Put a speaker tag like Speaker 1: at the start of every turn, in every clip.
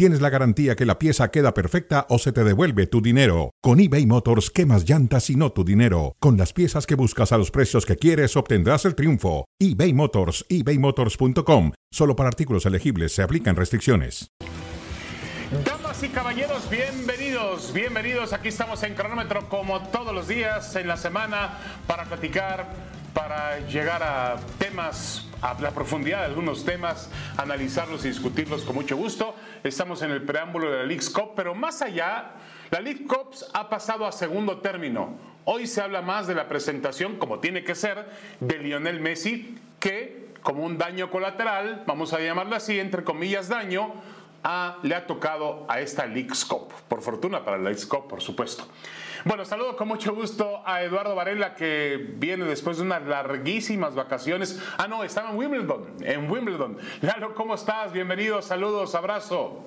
Speaker 1: tienes la garantía que la pieza queda perfecta o se te devuelve tu dinero. Con eBay Motors, quemas llantas y no tu dinero. Con las piezas que buscas a los precios que quieres, obtendrás el triunfo. eBay Motors, ebaymotors.com. Solo para artículos elegibles se aplican restricciones.
Speaker 2: Damas y caballeros, bienvenidos, bienvenidos. Aquí estamos en cronómetro como todos los días en la semana para platicar, para llegar a temas, a la profundidad de algunos temas, analizarlos y discutirlos con mucho gusto. Estamos en el preámbulo de la League Cup, pero más allá, la League Cup ha pasado a segundo término. Hoy se habla más de la presentación, como tiene que ser, de Lionel Messi, que como un daño colateral, vamos a llamarlo así, entre comillas daño, le ha tocado a esta League Cup. Por fortuna para la League Cup, por supuesto. Bueno, saludo con mucho gusto a Eduardo Varela que viene después de unas larguísimas vacaciones. Ah, no, estaba en Wimbledon, en Wimbledon. Lalo, ¿cómo estás? Bienvenido, saludos, abrazo.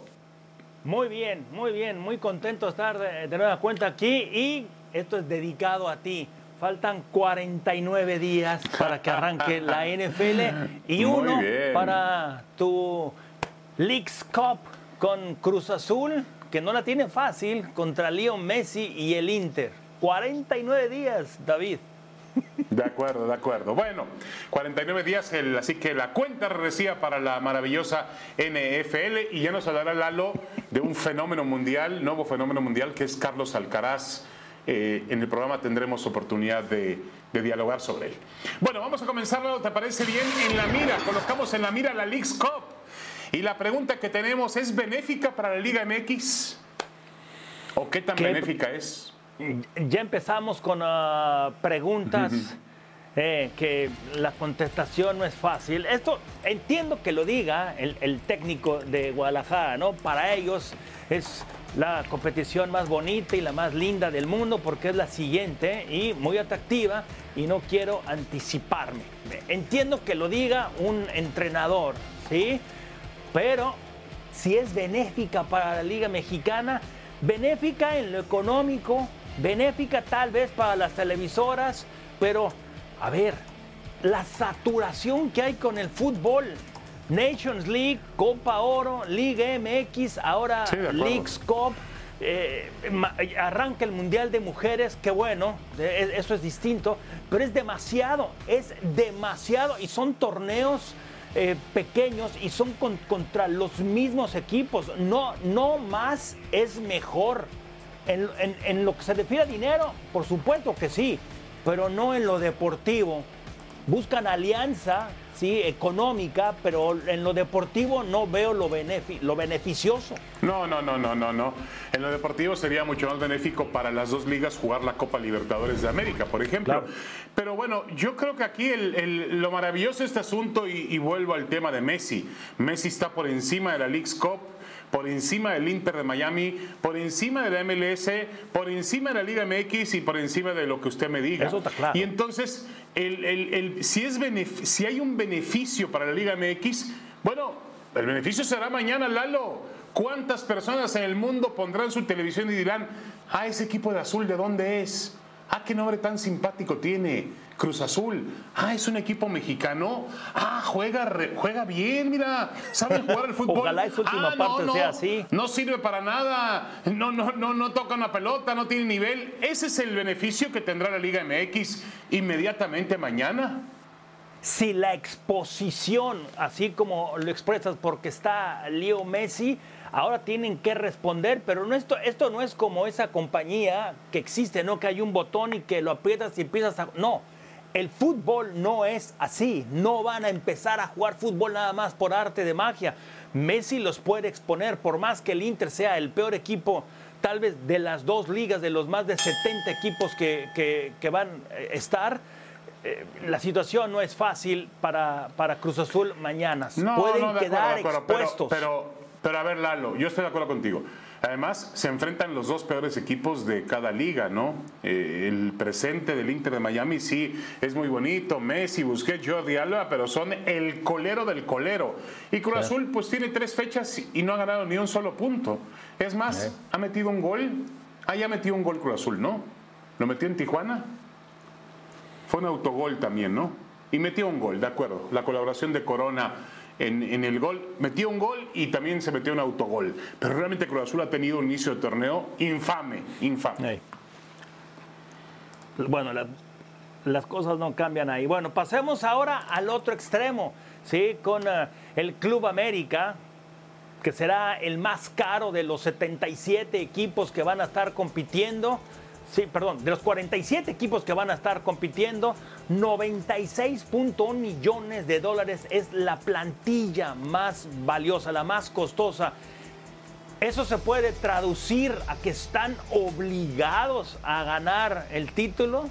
Speaker 3: Muy bien, muy bien, muy contento de estar de, de nueva cuenta aquí y esto es dedicado a ti. Faltan 49 días para que arranque la NFL y
Speaker 2: Muy
Speaker 3: uno
Speaker 2: bien.
Speaker 3: para tu Leagues Cup con Cruz Azul, que no la tiene fácil contra Leo Messi y el Inter. 49 días, David.
Speaker 2: De acuerdo, de acuerdo. Bueno, 49 días, el- así que la cuenta regresiva para la maravillosa NFL y ya nos hablará Lalo de un fenómeno mundial, nuevo fenómeno mundial que es Carlos Alcaraz. Eh, en el programa tendremos oportunidad de, de dialogar sobre él. Bueno, vamos a comenzar, Lalo, ¿te parece bien? En la mira, colocamos en la mira la League's Cup. Y la pregunta que tenemos, ¿es benéfica para la Liga MX? ¿O qué tan
Speaker 3: ¿Qué-
Speaker 2: benéfica es?
Speaker 3: Ya empezamos con ah, preguntas eh, que la contestación no es fácil. Esto entiendo que lo diga el, el técnico de Guadalajara, ¿no? Para ellos es la competición más bonita y la más linda del mundo porque es la siguiente y muy atractiva y no quiero anticiparme. Entiendo que lo diga un entrenador, ¿sí? Pero si es benéfica para la Liga Mexicana, benéfica en lo económico, benéfica tal vez para las televisoras, pero a ver, la saturación que hay con el fútbol. Nations League, Copa Oro, Liga MX, ahora
Speaker 2: Sí.
Speaker 3: Leagues Cup. eh, arranca el Mundial de Mujeres, que bueno, eh, eso es distinto, pero es demasiado, es demasiado y son torneos eh, pequeños y son con- contra los mismos equipos. No, no más es mejor. En lo que se refiere a dinero, por supuesto que sí, pero no en lo deportivo. Buscan alianza, sí, económica, pero en lo deportivo no veo lo, benefi- lo beneficioso.
Speaker 2: No, no, no, no, no, no. En lo deportivo sería mucho más benéfico para las dos ligas jugar la Copa Libertadores de América, por ejemplo.
Speaker 3: Claro.
Speaker 2: Pero bueno, yo creo que aquí el- el- lo maravilloso de este asunto, y, y vuelvo al tema de Messi. Messi está por encima de la League's Cup, por encima del Inter de Miami, por encima de la MLS, por encima de la Liga MX y por encima de lo que usted me diga.
Speaker 3: Eso está claro.
Speaker 2: Y entonces, el- el- el- si, es si hay un beneficio para la Liga MX, bueno, el beneficio será mañana, Lalo. ¿Cuántas personas en el mundo pondrán su televisión y dirán, ah, ese equipo de azul, ¿de dónde es? Ah, qué nombre tan simpático tiene. Cruz Azul. Ah, es un equipo mexicano. Ah, juega, re- juega bien, mira. Sabe jugar al fútbol.
Speaker 3: Ojalá esa última
Speaker 2: Ah,
Speaker 3: parte sea así.
Speaker 2: No sirve para nada, no, no, no, no toca una pelota, no tiene nivel. Ese es el beneficio que tendrá la Liga MX inmediatamente mañana.
Speaker 3: si la exposición, así como lo expresas porque está Leo Messi, ahora tienen que responder, pero no esto, esto no es como esa compañía que existe, ¿no? Que hay un botón y que lo aprietas y empiezas a... No, el fútbol no es así, no van a empezar a jugar fútbol nada más por arte de magia. Messi los puede exponer, por más que el Inter sea el peor equipo tal vez de las dos ligas, de los más de 70 equipos que, que- que van a estar, eh, la situación no es fácil para, para Cruz Azul mañana. Pueden
Speaker 2: no,
Speaker 3: quedar
Speaker 2: acuerdo, acuerdo, pero-
Speaker 3: expuestos.
Speaker 2: Pero, pero, a ver, Lalo, yo estoy de acuerdo contigo. Además, se enfrentan los dos peores equipos de cada liga, ¿no? Eh, el presente del Inter de Miami sí es muy bonito, Messi, Busquets, Jordi Alba, pero son el colero del colero. Y Cruz Azul pues tiene tres fechas y no ha ganado ni un solo punto. Es más, ha metido un gol, ah, ya metió un gol Cruz Azul, ¿no? Lo metió en Tijuana. Fue un autogol también, ¿no? Y metió un gol, de acuerdo. La colaboración de Corona en, el gol, metió un gol y también se metió un autogol. Pero realmente Cruz Azul ha tenido un inicio de torneo infame, infame.
Speaker 3: Bueno, las cosas no cambian ahí. Bueno, pasemos ahora al otro extremo, ¿sí? Con eh, el Club América, que será el más caro de los 77 equipos que van a estar compitiendo. Sí, perdón, de los 47 equipos que van a estar compitiendo, 96.1 millones de dólares es la plantilla más valiosa, la más costosa. ¿Eso se puede traducir a que están obligados a ganar el título?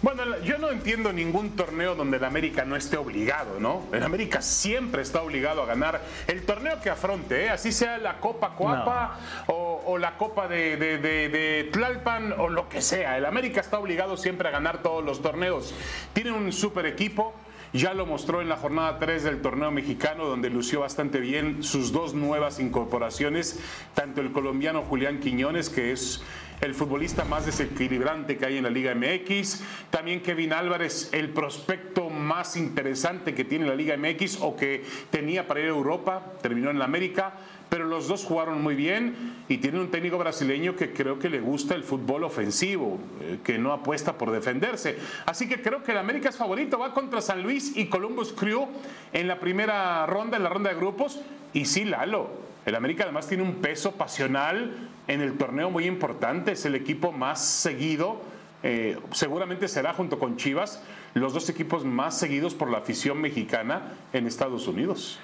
Speaker 2: Bueno, yo no entiendo ningún torneo donde el América no esté obligado, ¿no? El América siempre está obligado a ganar el torneo que afronte, ¿eh? así sea la Copa Coapa o, la Copa de, Tlalpan o lo que sea. El América está obligado siempre a ganar todos los torneos. Tiene un super equipo. Ya lo mostró en la jornada 3 del torneo mexicano, donde lució bastante bien sus dos nuevas incorporaciones, tanto el colombiano Julián Quiñones, que es el futbolista más desequilibrante que hay en la Liga MX. También Kevin Álvarez, el prospecto más interesante que tiene la Liga MX o que tenía para ir a Europa, terminó en la América. Pero los dos jugaron muy bien y tiene un técnico brasileño que creo que le gusta el fútbol ofensivo, eh, que no apuesta por defenderse. Así que creo que el América es favorito, va contra San Luis y Columbus Crew en la primera ronda, en la ronda de grupos. Y sí, Lalo, el América además tiene un peso pasional en el torneo muy importante, es el equipo más seguido, eh, seguramente será junto con Chivas los dos equipos más seguidos por la afición mexicana en Estados Unidos.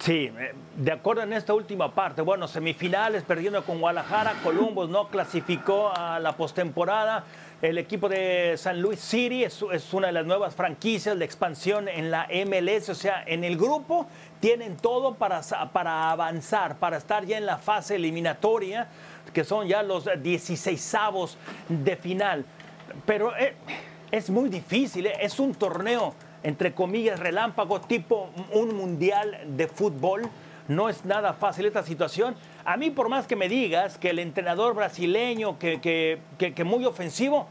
Speaker 3: Sí, eh, de acuerdo en esta última parte, bueno, semifinales perdiendo con Guadalajara, Columbus no clasificó a la postemporada. El equipo de San Luis City es, una de las nuevas franquicias de expansión en la MLS, o sea, en el grupo tienen todo para, para avanzar, para estar ya en la fase eliminatoria, que son ya los 16 de final. Pero eh, es muy difícil, eh, es un torneo, entre comillas, relámpago, tipo un mundial de fútbol. No es nada fácil esta situación. A mí, por más que me digas que el entrenador brasileño, que, que, muy ofensivo,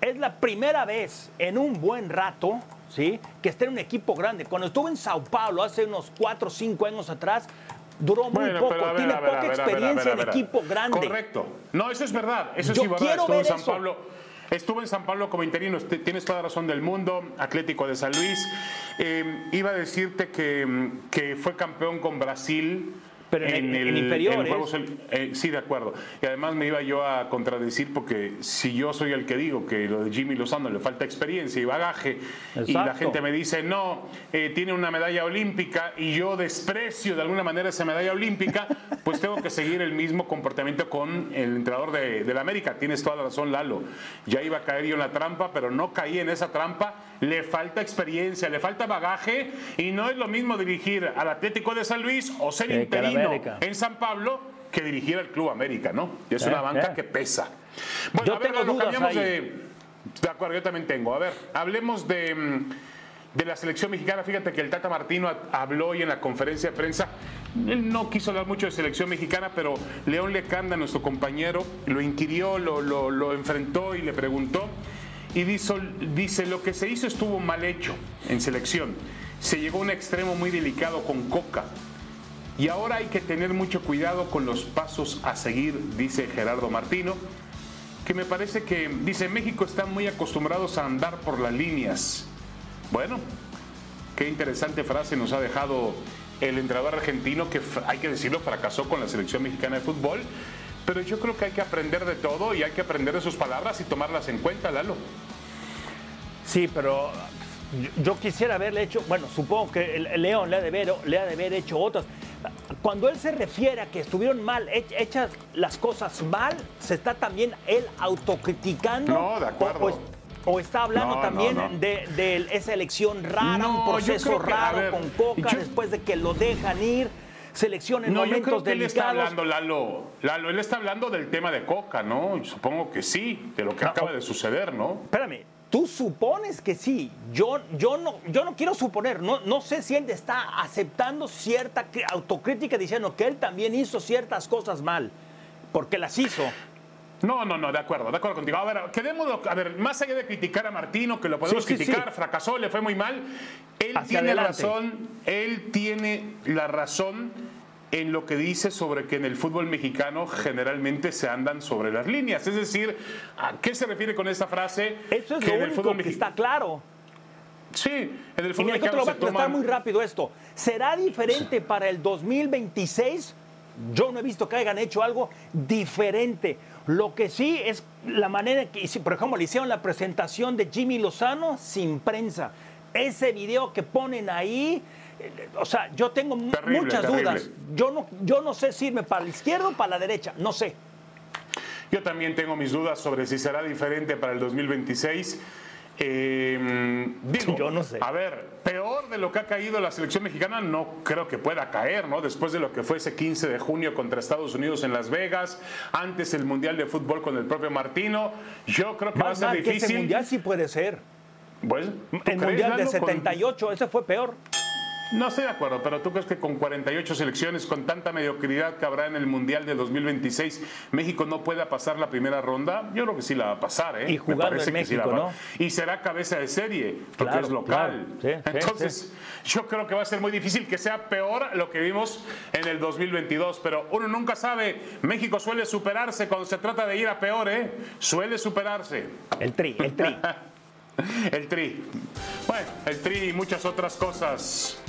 Speaker 3: es la primera vez en un buen rato ¿sí? que esté en un equipo grande. Cuando estuvo en Sao Paulo hace unos 4 o 5 años atrás, duró muy poco, tiene poca experiencia en equipo grande.
Speaker 2: Correcto. No, eso es verdad. Eso sí es verdad. Estuvo en San Pablo. Estuvo en San Pablo como interino, tienes toda la razón del mundo, Atlético de San Luis. Eh, iba a decirte que, que fue campeón con Brasil
Speaker 3: pero en, el, inferiores.
Speaker 2: Eh, sí, de acuerdo. Y además me iba yo a contradecir porque si yo soy el que digo que lo de Jimmy Lozano le falta experiencia y bagaje y la gente me dice, no, eh, tiene una medalla olímpica y yo desprecio de alguna manera esa medalla olímpica, pues tengo que seguir el mismo comportamiento con el entrenador de, de la América. Tienes toda la razón, Lalo. Ya iba a caer yo en la trampa, pero no caí en esa trampa. Le falta experiencia, le falta bagaje y no es lo mismo dirigir al Atlético de San Luis o ser interino en San Pablo que dirigir al Club América, ¿no? Y es una banca que pesa. Bueno, a ver, cambiamos de. De acuerdo, yo también tengo. A ver, hablemos de, mm, de la selección mexicana. Fíjate que el Tata Martino habló hoy en la conferencia de prensa. Él no quiso hablar mucho de selección mexicana, pero León Lecanda, nuestro compañero, lo inquirió, lo, lo, lo enfrentó y le preguntó. Y dice, lo que se hizo estuvo mal hecho en selección. Se llegó a un extremo muy delicado con Coca y ahora hay que tener mucho cuidado con los pasos a seguir, dice Gerardo Martino, que me parece que, dice, México está muy acostumbrados a andar por las líneas. Bueno, qué interesante frase nos ha dejado el entrenador argentino que, hay que decirlo, fracasó con la selección mexicana de fútbol. Pero yo creo que hay que aprender de todo y hay que aprender de sus palabras y tomarlas en cuenta, Lalo.
Speaker 3: Sí, pero yo quisiera haberle hecho, bueno, supongo que León le ha de haber, le ha de haber hecho otras. Cuando él se refiere a que estuvieron mal, hechas las cosas mal, se está también él autocriticando.
Speaker 2: No, de acuerdo.
Speaker 3: O, está hablando también De, esa elección rara, un proceso raro con Coca después de que lo dejan ir. selección en
Speaker 2: no,
Speaker 3: momentos
Speaker 2: yo creo que
Speaker 3: delicados.
Speaker 2: Él está hablando, Lalo, Lalo, él está hablando del tema de Coca, ¿no? Supongo que sí, de lo que
Speaker 3: No,
Speaker 2: acaba de suceder, ¿no?
Speaker 3: Espérame, tú supones que sí. Yo, yo, no, yo no quiero suponer. No, no sé si él está aceptando cierta autocrítica diciendo que él también hizo ciertas cosas mal, porque las hizo.
Speaker 2: No, no, no, de acuerdo, de acuerdo contigo. A ver, quedémonos, a ver, más allá de criticar a Martino, que lo podemos
Speaker 3: Sí, sí,
Speaker 2: criticar,
Speaker 3: sí.
Speaker 2: fracasó, le fue muy mal, él
Speaker 3: Hacia
Speaker 2: tiene
Speaker 3: adelante.
Speaker 2: razón, él tiene la razón en lo que dice sobre que en el fútbol mexicano generalmente se andan sobre las líneas. Es decir, ¿a qué se refiere con esta frase?
Speaker 3: Eso es
Speaker 2: Que
Speaker 3: lo
Speaker 2: en el
Speaker 3: único
Speaker 2: fútbol
Speaker 3: que está claro.
Speaker 2: Sí, en el fútbol mexicano
Speaker 3: lo
Speaker 2: se
Speaker 3: a
Speaker 2: toman...
Speaker 3: muy rápido esto. ¿Será diferente para el 2026? Yo no he visto que hayan hecho algo diferente. Lo que sí es la manera que, por ejemplo, le hicieron la presentación de Jimmy Lozano sin prensa. Ese video que ponen ahí, o sea, yo tengo
Speaker 2: Terrible,
Speaker 3: muchas
Speaker 2: terrible.
Speaker 3: dudas. Yo no, yo no sé si irme para la izquierda o para la derecha, no sé.
Speaker 2: Yo también tengo mis dudas sobre si será diferente para el 2026. Eh, digo,
Speaker 3: Yo no sé.
Speaker 2: A ver, peor de lo que ha caído la selección mexicana, no creo que pueda caer, ¿no? Después de lo que fue ese 15 de junio contra Estados Unidos en Las Vegas, antes el Mundial de Fútbol con el propio Martino, yo creo que va a ser
Speaker 3: mal que ese
Speaker 2: difícil.
Speaker 3: mundial sí puede ser.
Speaker 2: Pues, ¿tú
Speaker 3: El
Speaker 2: crees,
Speaker 3: mundial de
Speaker 2: Lalo, con-
Speaker 3: 78, ese fue peor.
Speaker 2: No estoy de acuerdo, pero ¿tú crees que con 48 selecciones, con tanta mediocridad que habrá en el Mundial de 2026, México no pueda pasar la primera ronda? Yo creo que sí la va a pasar, ¿eh?
Speaker 3: Y jugando en
Speaker 2: que sí la
Speaker 3: México,
Speaker 2: va- Y será cabeza de serie, porque
Speaker 3: Claro,
Speaker 2: es local.
Speaker 3: claro. Sí, sí,
Speaker 2: Entonces, yo creo que va a ser muy difícil que sea peor lo que vimos en el 2022, pero uno nunca sabe. México suele superarse cuando se trata de ir a peor, ¿eh? Suele superarse.
Speaker 3: El tri, el tri.
Speaker 2: El tri. Bueno, el tri y muchas otras cosas.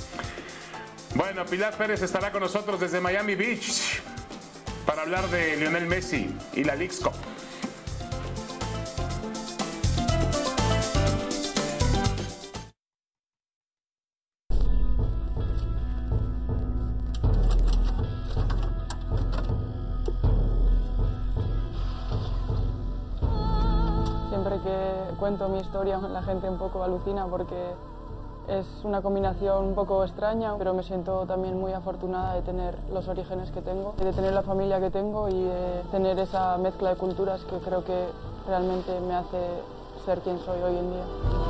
Speaker 2: Bueno, Pilar Pérez estará con nosotros desde Miami Beach para hablar de Lionel Messi y la Leagues Cup.
Speaker 4: Siempre que cuento mi historia la gente un poco alucina porque es una combinación un poco extraña, pero me siento también muy afortunada de tener los orígenes que tengo, de tener la familia que tengo y de tener esa mezcla de culturas que creo que realmente me hace ser quien soy hoy en día.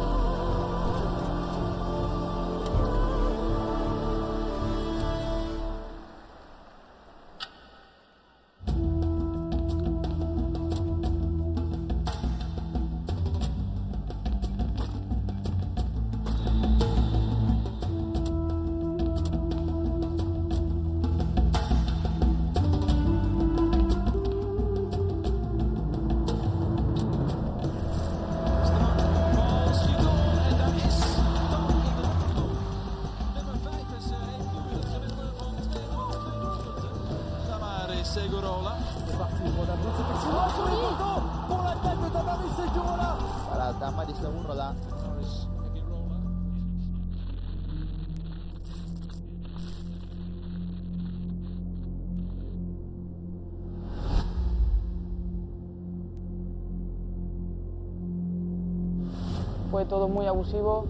Speaker 4: Todo muy abusivo.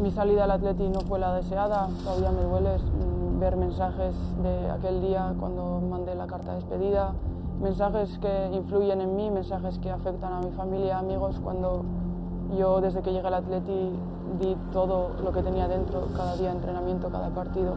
Speaker 4: Mi salida al Atleti no fue la deseada. Todavía me duele mm, ver mensajes de aquel día cuando mandé la carta de despedida. Mensajes que influyen en mí, mensajes que afectan a mi familia, amigos, cuando yo desde que llegué al Atleti di todo lo que tenía dentro, cada día de entrenamiento, cada partido.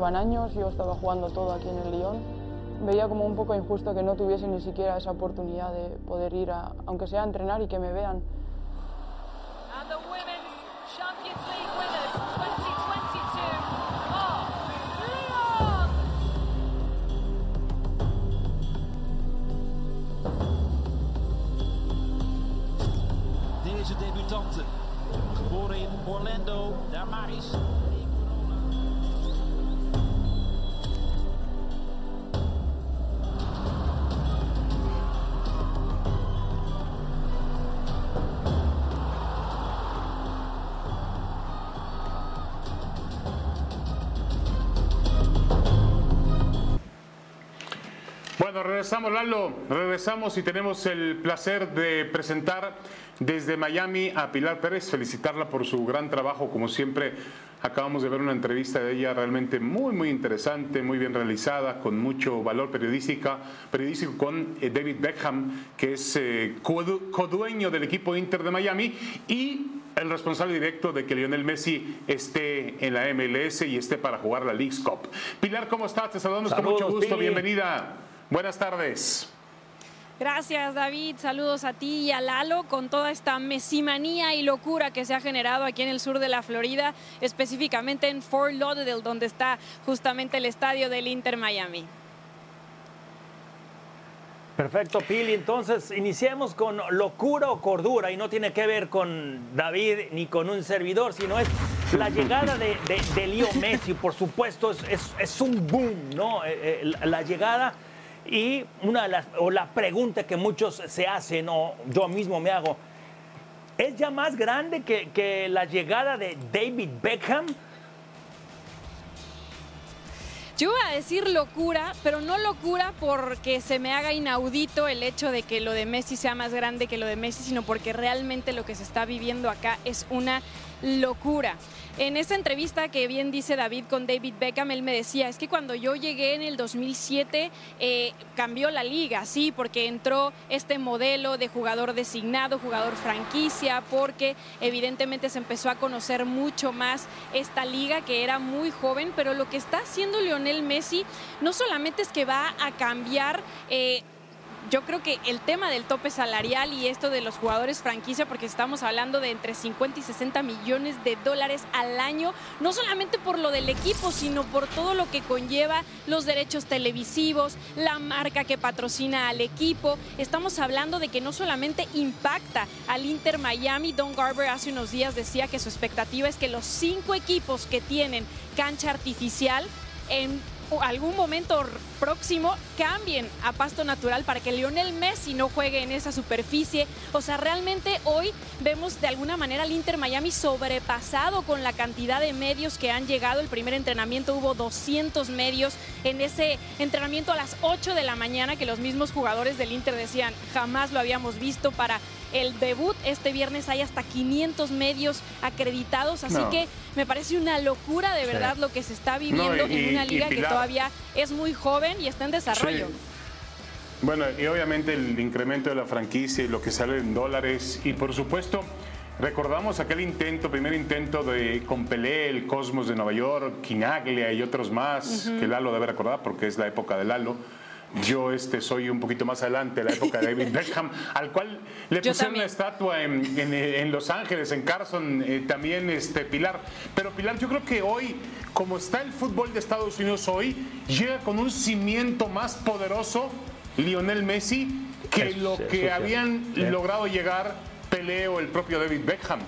Speaker 4: Pasaban años, yo estaba jugando todo aquí en el Lyon. Veía como un poco injusto que no tuviese ni siquiera esa oportunidad de poder ir, a, aunque sea a entrenar y que me vean.
Speaker 5: And the Women's Champions League winners 2022 are Lyon!
Speaker 6: Deze debutante. Geboren in Orlando, Damaris.
Speaker 2: Bueno, regresamos, Lalo. Regresamos y tenemos el placer de presentar desde Miami a Pilar Pérez, felicitarla por su gran trabajo, como siempre. Acabamos de ver una entrevista de ella realmente muy, muy interesante, muy bien realizada, con mucho valor periodística, periodístico con eh, David Beckham, que es eh, codu- codueño del equipo Inter de Miami y el responsable directo de que Lionel Messi esté en la MLS y esté para jugar la League's Cup. Pilar, ¿cómo estás? Te saludamos con
Speaker 3: Saludos,
Speaker 2: mucho gusto.
Speaker 3: Pili.
Speaker 2: Bienvenida. Buenas tardes.
Speaker 7: Gracias David, saludos a ti y a Lalo con toda esta mesimanía y locura que se ha generado aquí en el sur de la Florida, específicamente en Fort Lauderdale, donde está justamente el estadio del Inter Miami.
Speaker 3: Perfecto, Pili. Entonces, iniciemos con locura o cordura y no tiene que ver con David ni con un servidor, sino es la llegada de, de, de Leo Messi. Por supuesto, es, es- es un boom, ¿no? Eh, eh, la- la llegada y una de las, o la pregunta que muchos se hacen, o yo mismo me hago, ¿es ya más grande que, que la llegada de David Beckham?
Speaker 7: Yo voy a decir locura, pero no locura porque se me haga inaudito el hecho de que lo de Messi sea más grande que lo de Messi, sino porque realmente lo que se está viviendo acá es una locura. En esta entrevista que bien dice David con David Beckham, él me decía, es que cuando yo llegué en el 2007 eh, cambió la liga, sí, porque entró este modelo de jugador designado, jugador franquicia, porque evidentemente se empezó a conocer mucho más esta liga que era muy joven, pero lo que está haciendo Lionel Messi no solamente es que va a cambiar... eh, yo creo que el tema del tope salarial y esto de los jugadores franquicia, porque estamos hablando de entre 50 y 60 millones de dólares al año, no solamente por lo del equipo, sino por todo lo que conlleva los derechos televisivos, la marca que patrocina al equipo. Estamos hablando de que no solamente impacta al Inter Miami, Don Garber hace unos días decía que su expectativa es que los cinco equipos que tienen cancha artificial en algún momento próximo cambien a pasto natural para que Lionel Messi no juegue en esa superficie. O sea, realmente hoy vemos de alguna manera al Inter Miami sobrepasado con la cantidad de medios que han llegado. El primer entrenamiento hubo 200 medios en ese entrenamiento a las 8 de la mañana que los mismos jugadores del Inter decían jamás lo habíamos visto para el debut este viernes hay hasta 500 medios acreditados, así
Speaker 2: No.
Speaker 7: que me parece una locura de verdad lo que se está viviendo
Speaker 2: y-
Speaker 7: en una
Speaker 2: y
Speaker 7: liga que todavía es muy joven y está en desarrollo.
Speaker 2: Sí. Bueno, y obviamente el incremento de la franquicia y lo que sale en dólares. Y por supuesto, recordamos aquel intento, primer intento de con Pelé, el Cosmos de Nueva York, Quinaglia y otros más, que Lalo debe recordar porque es la época de Lalo. Yo este soy un poquito más adelante, la época de David Beckham, al cual le pusieron una estatua en, en, en Los Ángeles, en Carson, eh, también este Pilar. Pero Pilar, yo creo que hoy, como está el fútbol de Estados Unidos hoy, llega con un cimiento más poderoso Lionel Messi que
Speaker 3: Eso
Speaker 2: lo que habían logrado llegar Pelé o el propio David Beckham.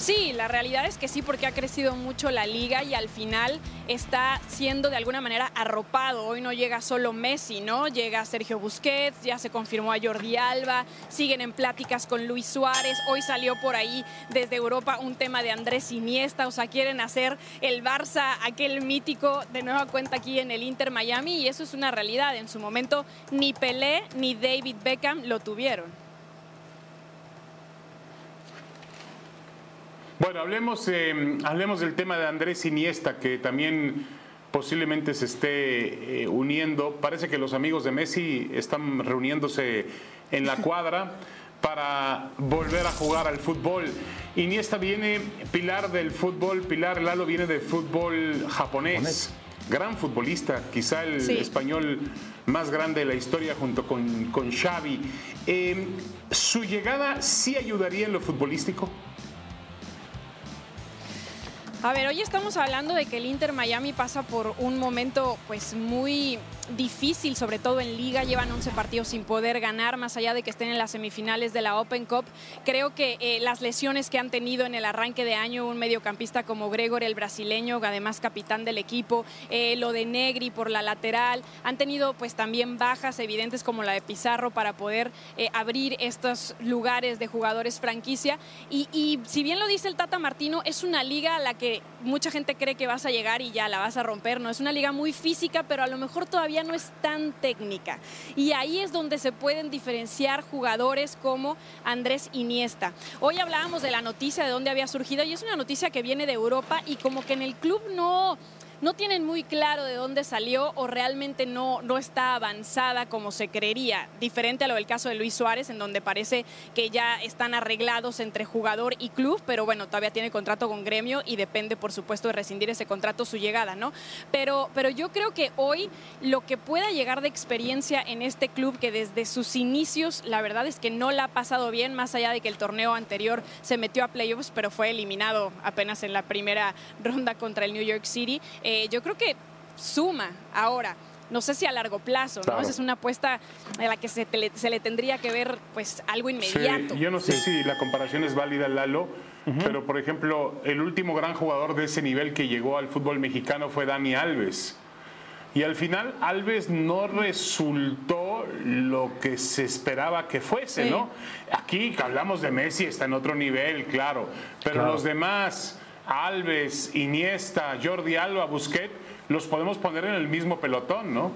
Speaker 7: Sí, la realidad es que sí, porque ha crecido mucho la liga y al final está siendo de alguna manera arropado. Hoy no llega solo Messi, ¿no? Llega Sergio Busquets, ya se confirmó a Jordi Alba, siguen en pláticas con Luis Suárez. Hoy salió por ahí desde Europa un tema de Andrés Iniesta, o sea, quieren hacer el Barça, aquel mítico, de nueva cuenta aquí en el Inter Miami y eso es una realidad. En su momento ni Pelé ni David Beckham lo tuvieron.
Speaker 2: Bueno, hablemos, eh, hablemos del tema de Andrés Iniesta, que también posiblemente se esté eh, uniendo. Parece que los amigos de Messi están reuniéndose en la cuadra para volver a jugar al fútbol. Iniesta viene, Pilar del fútbol, Pilar Lalo viene del fútbol japonés. Gran futbolista, quizá el
Speaker 7: Sí.
Speaker 2: español más grande de la historia junto con, con Xavi. Eh, ¿Su llegada sí ayudaría en lo futbolístico?
Speaker 7: A ver, hoy estamos hablando de que el Inter Miami pasa por un momento pues muy difícil, sobre todo en liga. Llevan 11 partidos sin poder ganar, más allá de que estén en las semifinales de la Open Cup. Creo que eh, las lesiones que han tenido en el arranque de año, un mediocampista como Gregor, el brasileño, además capitán del equipo, eh, lo de Negri por la lateral, han tenido pues también bajas evidentes como la de Pizarro para poder eh, abrir estos lugares de jugadores franquicia. Y, y si bien lo dice el Tata Martino, es una liga a la que mucha gente cree que vas a llegar y ya la vas a romper, ¿no? Es una liga muy física, pero a lo mejor todavía no es tan técnica. Y ahí es donde se pueden diferenciar jugadores como Andrés Iniesta. Hoy hablábamos de la noticia de dónde había surgido y es una noticia que viene de Europa y como que en el club no no tienen muy claro de dónde salió o realmente no, no está avanzada como se creería, diferente a lo del caso de Luis Suárez, en donde parece que ya están arreglados entre jugador y club, pero bueno, todavía tiene contrato con gremio y depende, por supuesto, de rescindir ese contrato su llegada, ¿no? Pero, pero yo creo que hoy lo que pueda llegar de experiencia en este club, que desde sus inicios, la verdad es que no la ha pasado bien, más allá de que el torneo anterior se metió a playoffs, pero fue eliminado apenas en la primera ronda contra el New York City. Yo creo que suma ahora. No sé si a largo plazo,
Speaker 2: Claro.
Speaker 7: ¿no? Esa es una apuesta a la que se, te le, se le tendría que ver pues algo inmediato.
Speaker 2: Sí, yo no sé si la comparación es válida, Lalo, pero por ejemplo, el último gran jugador de ese nivel que llegó al fútbol mexicano fue Dani Alves. Y al final Alves no resultó lo que se esperaba que fuese,
Speaker 7: Sí.
Speaker 2: ¿no? Aquí hablamos de Messi, está en otro nivel, claro, pero
Speaker 3: Claro.
Speaker 2: los demás, Alves, Iniesta, Jordi Alba, Busquets, los podemos poner en el mismo pelotón, ¿no?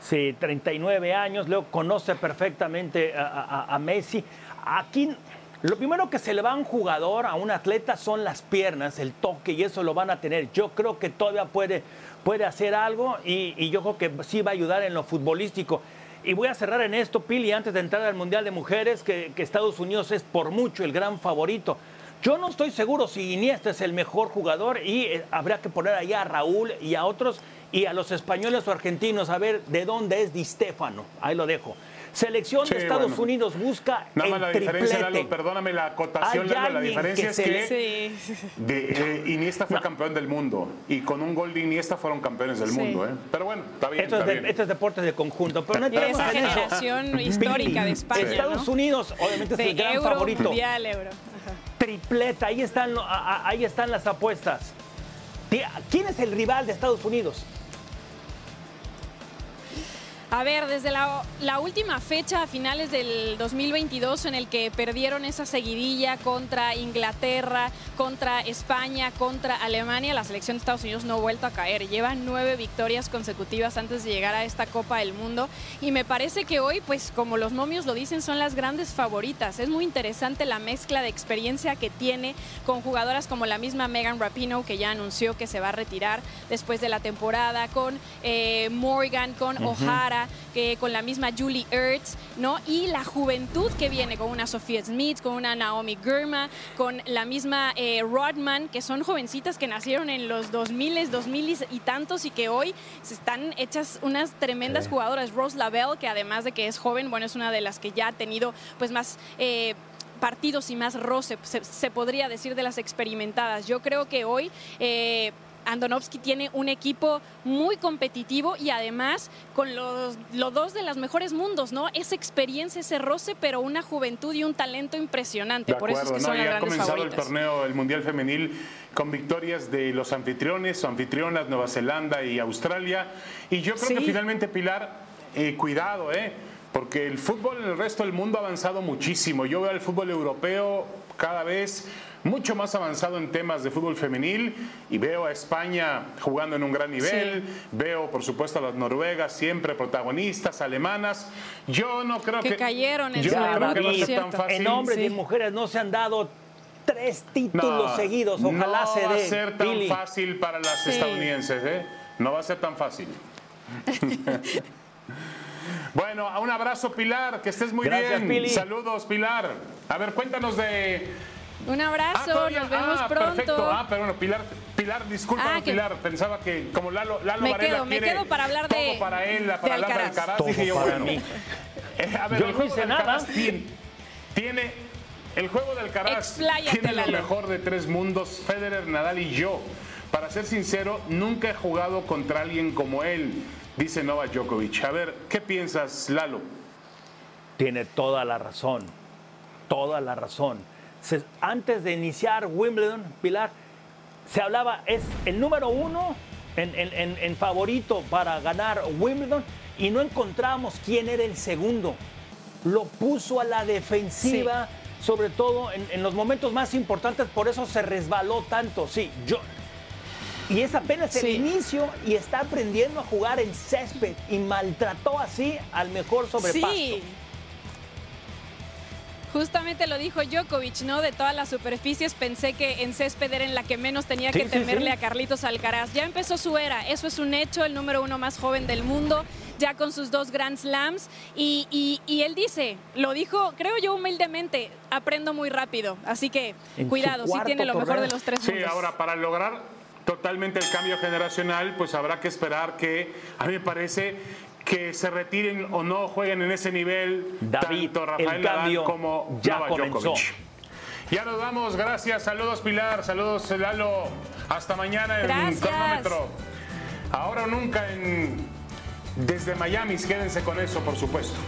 Speaker 3: Sí, 39 años, luego conoce perfectamente a, a- a Messi. Aquí lo primero que se le va a un jugador, a un atleta, son las piernas, el toque, y eso lo van a tener. Yo creo que todavía puede, puede hacer algo y, yo creo que sí va a ayudar en lo futbolístico. Y voy a cerrar en esto, Pili, antes de entrar al Mundial de Mujeres, que Estados Unidos es por mucho el gran favorito. Yo no estoy seguro si Iniesta es el mejor jugador y eh, habría que poner ahí a Raúl y a otros y a los españoles o argentinos a ver de dónde es Di Stéfano. Ahí lo dejo. Selección
Speaker 2: Sí,
Speaker 3: de Estados
Speaker 2: bueno.
Speaker 3: Unidos busca
Speaker 2: Nada
Speaker 3: el
Speaker 2: más la diferencia,
Speaker 3: triplete.
Speaker 2: Lalo, perdóname la acotación, Lalo, la diferencia
Speaker 3: que
Speaker 2: es
Speaker 3: se
Speaker 2: que
Speaker 3: le-
Speaker 2: de, eh, Iniesta fue campeón del mundo y con un gol de Iniesta fueron campeones del
Speaker 7: Sí.
Speaker 2: mundo, ¿eh? Pero bueno, está bien,
Speaker 3: Esto es,
Speaker 2: está
Speaker 3: de,
Speaker 2: bien.
Speaker 3: esto es deportes de conjunto, pero no
Speaker 7: Y esa
Speaker 3: en eso.
Speaker 7: generación histórica de España,
Speaker 3: Estados
Speaker 7: ¿no?
Speaker 3: Unidos, obviamente, es
Speaker 7: De
Speaker 3: el gran
Speaker 7: euro,
Speaker 3: favorito.
Speaker 7: mundial, euro.
Speaker 3: Tripleta, ahí están, ahí están las apuestas. ¿Quién es el rival de Estados Unidos?
Speaker 7: A ver, desde la, la última fecha, a finales del 2022, en el que perdieron esa seguidilla contra Inglaterra, contra España, contra Alemania, la selección de Estados Unidos no ha vuelto a caer. Lleva nueve victorias consecutivas antes de llegar a esta Copa del Mundo. Y me parece que hoy, pues como los momios lo dicen, son las grandes favoritas. Es muy interesante la mezcla de experiencia que tiene con jugadoras como la misma Megan Rapinoe, que ya anunció que se va a retirar después de la temporada, con eh, Morgan, con O'Hara, que con la misma Julie Ertz, ¿no? Y la juventud que viene con una Sophia Smith, con una Naomi Girma, con la misma eh, Rodman, que son jovencitas que nacieron en los 2000, 2000 y tantos y que hoy se están hechas unas tremendas jugadoras. Rose Lavelle, que además de que es joven, bueno, es una de las que ya ha tenido pues más... eh, partidos y más roce, se, se podría decir, de las experimentadas. Yo creo que hoy eh, Andonovsky tiene un equipo muy competitivo y además con los, los dos de los mejores mundos, ¿no? Esa experiencia, ese roce, pero una juventud y un talento impresionante.
Speaker 2: De
Speaker 7: Por eso es que
Speaker 2: ¿no?
Speaker 7: son
Speaker 2: Y
Speaker 7: las
Speaker 2: ha
Speaker 7: grandes
Speaker 2: comenzado el
Speaker 7: favoritas.
Speaker 2: torneo, el Mundial Femenil, con victorias de los anfitriones, o anfitrionas, Nueva Zelanda y Australia. Y yo creo
Speaker 7: Sí.
Speaker 2: que finalmente, Pilar, eh, cuidado, ¿eh? Porque el fútbol en el resto del mundo ha avanzado muchísimo. Yo veo al fútbol europeo cada vez mucho más avanzado en temas de fútbol femenil y veo a España jugando en un gran nivel, veo por supuesto a las noruegas siempre protagonistas, alemanas. Yo no creo que
Speaker 7: Que cayeron en
Speaker 2: yo
Speaker 7: su
Speaker 2: no creo que va a
Speaker 7: por
Speaker 2: ser tan fácil.
Speaker 3: En hombres y en mujeres no se han dado tres títulos
Speaker 2: No,
Speaker 3: seguidos. Ojalá
Speaker 2: no
Speaker 3: se
Speaker 2: va
Speaker 3: dé.
Speaker 2: a ser tan fácil para las
Speaker 7: Sí.
Speaker 2: estadounidenses, ¿eh? No va a ser tan fácil. bueno, un abrazo, Pilar, que estés muy
Speaker 3: Gracias,
Speaker 2: bien.
Speaker 3: Pili.
Speaker 2: Saludos, Pilar. A ver, cuéntanos de.
Speaker 7: Un abrazo,
Speaker 2: todavía-
Speaker 7: nos vemos
Speaker 2: ah,
Speaker 7: pronto.
Speaker 2: Perfecto. Ah, pero bueno, Pilar, Pilar, discúlpanos,
Speaker 7: Ah, que-
Speaker 2: Pilar. Pensaba que como Lalo, Lalo
Speaker 7: Me
Speaker 2: Varela
Speaker 7: quedo, me quedo para hablar de-
Speaker 2: todo para él, para
Speaker 7: de
Speaker 2: hablar de
Speaker 7: Alcaraz.
Speaker 2: Alcaraz.
Speaker 3: Todo
Speaker 2: dije yo,
Speaker 3: para
Speaker 2: bueno.
Speaker 3: mí.
Speaker 2: Eh, a ver,
Speaker 3: Yo
Speaker 2: el
Speaker 3: no
Speaker 2: juego
Speaker 3: hice
Speaker 2: de
Speaker 3: nada.
Speaker 2: Tiene, tiene- el juego de Alcaraz
Speaker 7: Expláyate,
Speaker 2: tiene lo
Speaker 7: Lalo.
Speaker 2: mejor de tres mundos, Federer, Nadal y yo. Para ser sincero, nunca he jugado contra alguien como él. dice Novak Djokovic. A ver, ¿qué piensas, Lalo?
Speaker 3: Tiene toda la razón, toda la razón. Se- antes de iniciar Wimbledon, Pilar, se hablaba, es el número uno en, en- en- en favorito para ganar Wimbledon y no encontramos quién era el segundo. Lo puso a la defensiva, sobre todo en, en los momentos más importantes, por eso se resbaló tanto. Sí, yo. Y es apenas el
Speaker 7: Sí.
Speaker 3: inicio y está aprendiendo a jugar en césped y maltrató así al mejor sobrepasto.
Speaker 7: Sí. Justamente lo dijo Djokovic, ¿no? De todas las superficies pensé que en césped era en la que menos tenía
Speaker 3: Sí,
Speaker 7: que temerle
Speaker 3: sí.
Speaker 7: a Carlitos Alcaraz. Ya empezó su era, eso es un hecho, el número uno más joven del mundo, ya con sus dos Grand Slams. Y, y- y él dice, lo dijo, creo yo humildemente, aprendo muy rápido. Así que
Speaker 3: En
Speaker 7: cuidado, sí tiene lo mejor de los tres
Speaker 2: Sí,
Speaker 7: mundos.
Speaker 2: ahora para lograr totalmente el cambio generacional, pues habrá que esperar que, a mí me parece que se retiren o no jueguen en ese nivel
Speaker 3: David,
Speaker 2: tanto Rafael
Speaker 3: el
Speaker 2: Nadal como
Speaker 3: ya
Speaker 2: Novak
Speaker 3: comenzó.
Speaker 2: Djokovic. Ya nos vamos, gracias, saludos Pilar, saludos Lalo, hasta mañana en
Speaker 7: Gracias.
Speaker 2: cronómetro. Ahora o nunca en desde Miami, quédense con eso, por supuesto.